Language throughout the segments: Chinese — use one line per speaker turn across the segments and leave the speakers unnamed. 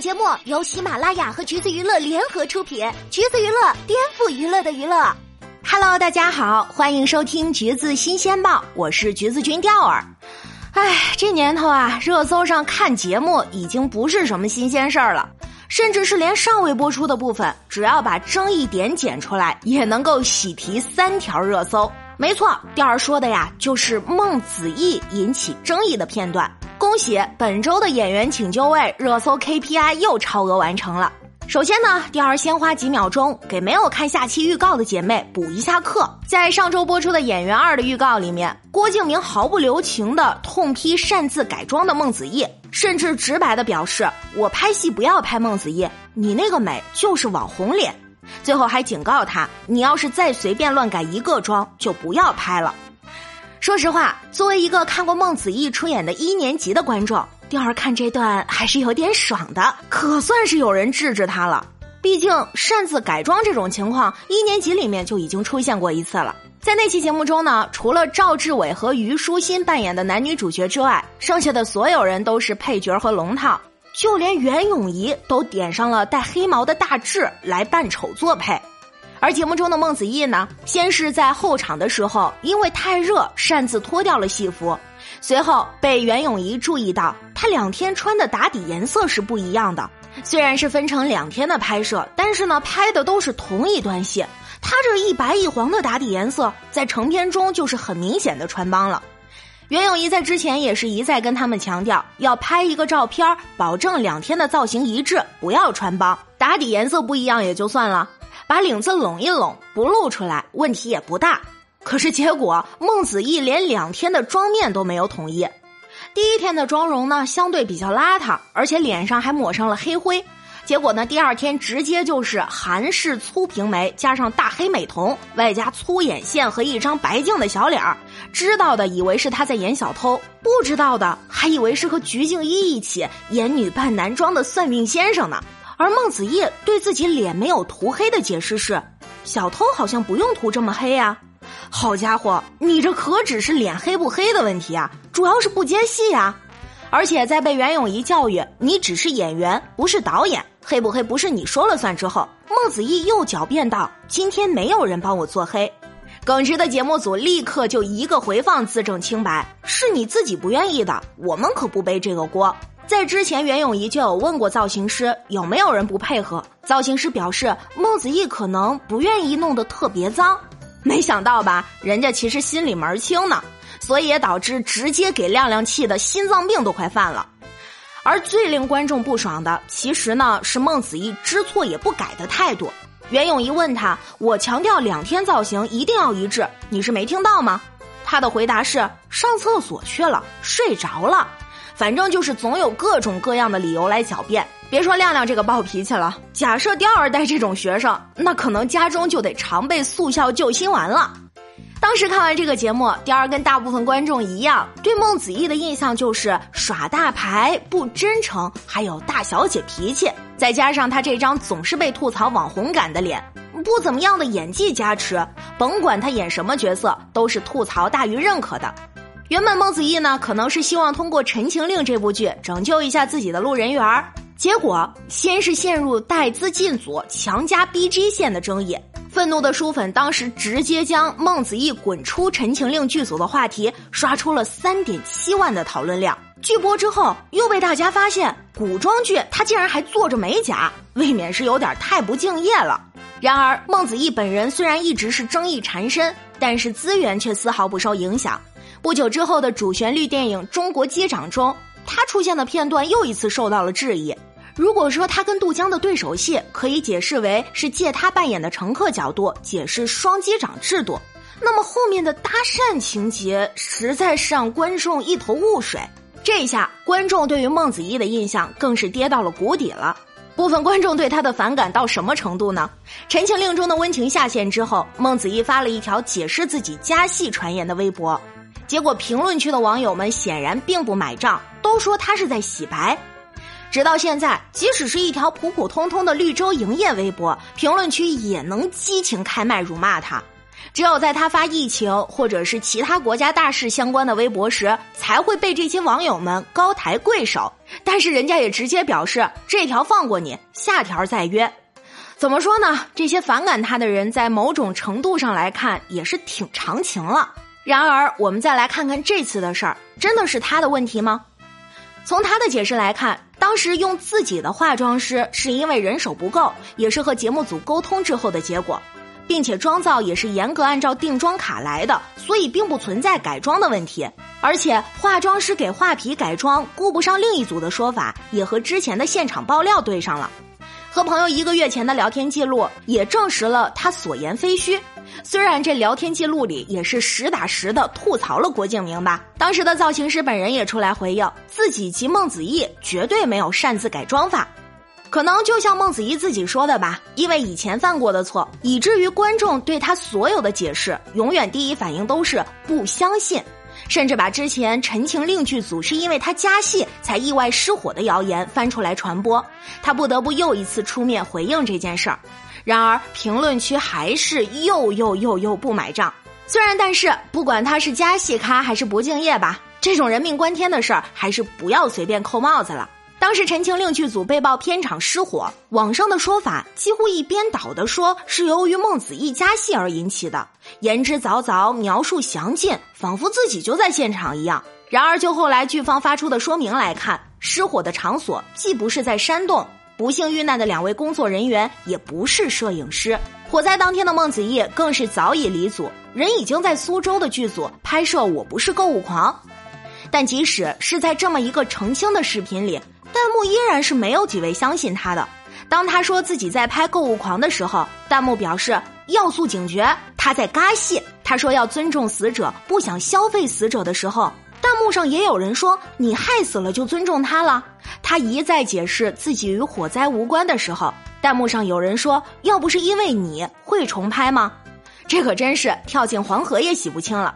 节目由喜马拉雅和橘子娱乐联合出品，橘子娱乐颠覆娱乐的娱乐。Hello，大家好，欢迎收听橘子新鲜报，我是橘子君钓儿。哎，这年头啊，热搜上看节目已经不是什么新鲜事儿了，甚至是连尚未播出的部分，只要把争议点剪出来，也能够喜提三条热搜。没错，钓儿说的呀，就是孟子义引起争议的片段。恭喜本周的演员请就位热搜 KPI 又超额完成了。首先呢，第二先花几秒钟给没有看下期预告的姐妹补一下课。在上周播出的《演员二》的预告里面，郭敬明毫不留情的痛批擅自改装的孟子义，甚至直白的表示：“我拍戏不要拍孟子义，你那个美就是网红脸。”最后还警告他：“你要是再随便乱改一个妆，就不要拍了。”说实话，作为一个看过孟子义出演的一年级的观众，第二看这段还是有点爽的，可算是有人制止他了。毕竟擅自改装这种情况，一年级里面就已经出现过一次了。在那期节目中呢，除了赵志伟和虞书欣扮演的男女主角之外，剩下的所有人都是配角和龙套，就连袁咏仪都点上了带黑毛的大志来扮丑作配。而节目中的孟子义呢，先是在候场的时候因为太热擅自脱掉了戏服，随后被袁咏仪注意到他两天穿的打底颜色是不一样的。虽然是分成两天的拍摄，但是呢拍的都是同一段戏，他这一白一黄的打底颜色在成片中就是很明显的穿帮了。袁咏仪在之前也是一再跟他们强调，要拍一个照片，保证两天的造型一致，不要穿帮。打底颜色不一样也就算了。把领子拢一拢，不露出来，问题也不大。可是结果，孟子义连两天的妆面都没有统一。第一天的妆容呢，相对比较邋遢，而且脸上还抹上了黑灰。结果呢，第二天直接就是韩式粗平眉，加上大黑美瞳，外加粗眼线和一张白净的小脸儿。知道的以为是他在演小偷，不知道的还以为是和鞠婧祎一起演女扮男装的算命先生呢。而孟子义对自己脸没有涂黑的解释是：小偷好像不用涂这么黑呀。好家伙，你这可只是脸黑不黑的问题啊，主要是不接戏呀。而且在被袁咏仪教育“你只是演员，不是导演，黑不黑不是你说了算”之后，孟子义又狡辩道：“今天没有人帮我做黑。”耿直的节目组立刻就一个回放自证清白：“是你自己不愿意的，我们可不背这个锅。”在之前，袁咏仪就有问过造型师有没有人不配合。造型师表示，孟子义可能不愿意弄得特别脏。没想到吧，人家其实心里门儿清呢，所以也导致直接给亮亮气的心脏病都快犯了。而最令观众不爽的，其实呢是孟子义知错也不改的态度。袁咏仪问他：“我强调两天造型一定要一致，你是没听到吗？”他的回答是：“上厕所去了，睡着了。”反正就是总有各种各样的理由来狡辩。别说亮亮这个暴脾气了，假设第二代这种学生，那可能家中就得常备速效救心丸了。当时看完这个节目，第二跟大部分观众一样，对孟子义的印象就是耍大牌、不真诚，还有大小姐脾气。再加上他这张总是被吐槽网红感的脸，不怎么样的演技加持，甭管他演什么角色，都是吐槽大于认可的。原本孟子义呢，可能是希望通过《陈情令》这部剧拯救一下自己的路人缘儿，结果先是陷入带资进组强加 BG 线的争议，愤怒的书粉当时直接将孟子义滚出《陈情令》剧组的话题刷出了三点七万的讨论量。剧播之后，又被大家发现古装剧他竟然还做着美甲，未免是有点太不敬业了。然而，孟子义本人虽然一直是争议缠身，但是资源却丝毫不受影响。不久之后的主旋律电影《中国机长》中，他出现的片段又一次受到了质疑。如果说他跟杜江的对手戏可以解释为是借他扮演的乘客角度解释双机长制度，那么后面的搭讪情节实在是让观众一头雾水。这下观众对于孟子义的印象更是跌到了谷底了。部分观众对他的反感到什么程度呢？《陈情令》中的温情下线之后，孟子义发了一条解释自己加戏传言的微博。结果评论区的网友们显然并不买账，都说他是在洗白。直到现在，即使是一条普普通通的绿洲营业微博，评论区也能激情开麦辱骂他。只有在他发疫情或者是其他国家大事相关的微博时，才会被这些网友们高抬贵手。但是人家也直接表示，这条放过你，下条再约。怎么说呢？这些反感他的人，在某种程度上来看，也是挺长情了。然而，我们再来看看这次的事儿，真的是他的问题吗？从他的解释来看，当时用自己的化妆师是因为人手不够，也是和节目组沟通之后的结果，并且妆造也是严格按照定妆卡来的，所以并不存在改妆的问题。而且化妆师给画皮改妆顾不上另一组的说法，也和之前的现场爆料对上了。和朋友一个月前的聊天记录也证实了他所言非虚。虽然这聊天记录里也是实打实的吐槽了郭敬明吧，当时的造型师本人也出来回应，自己及孟子义绝对没有擅自改妆法。可能就像孟子义自己说的吧，因为以前犯过的错，以至于观众对他所有的解释，永远第一反应都是不相信。甚至把之前《陈情令》剧组是因为他加戏才意外失火的谣言翻出来传播，他不得不又一次出面回应这件事儿。然而评论区还是又又又又不买账。虽然，但是不管他是加戏咖还是不敬业吧，这种人命关天的事儿还是不要随便扣帽子了。当时《陈情令》剧组被曝片场失火，网上的说法几乎一边倒的说是由于孟子义加戏而引起的，言之凿凿，描述详尽，仿佛自己就在现场一样。然而，就后来剧方发出的说明来看，失火的场所既不是在山洞，不幸遇难的两位工作人员也不是摄影师。火灾当天的孟子义更是早已离组，人已经在苏州的剧组拍摄《我不是购物狂》。但即使是在这么一个澄清的视频里。弹幕依然是没有几位相信他的。当他说自己在拍《购物狂》的时候，弹幕表示要素警觉，他在嘎戏。他说要尊重死者，不想消费死者的时候，弹幕上也有人说你害死了就尊重他了。他一再解释自己与火灾无关的时候，弹幕上有人说要不是因为你会重拍吗？这可真是跳进黄河也洗不清了。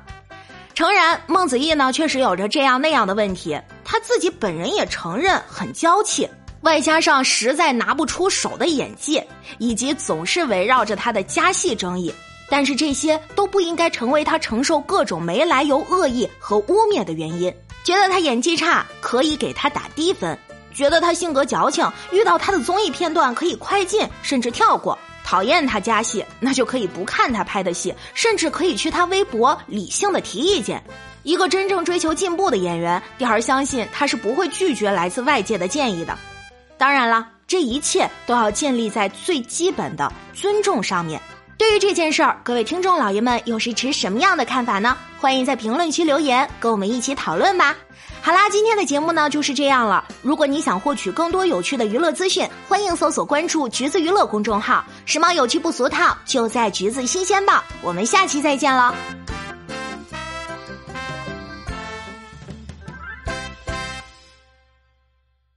诚然，孟子义呢确实有着这样那样的问题。他自己本人也承认很娇气，外加上实在拿不出手的演技，以及总是围绕着他的加戏争议，但是这些都不应该成为他承受各种没来由恶意和污蔑的原因。觉得他演技差，可以给他打低分；觉得他性格矫情，遇到他的综艺片段可以快进甚至跳过；讨厌他加戏，那就可以不看他拍的戏，甚至可以去他微博理性的提意见。一个真正追求进步的演员，第儿相信他是不会拒绝来自外界的建议的。当然了，这一切都要建立在最基本的尊重上面。对于这件事儿，各位听众老爷们又是持什么样的看法呢？欢迎在评论区留言，跟我们一起讨论吧。好啦，今天的节目呢就是这样了。如果你想获取更多有趣的娱乐资讯，欢迎搜索关注“橘子娱乐”公众号，时髦有趣不俗套，就在橘子新鲜报。我们下期再见了。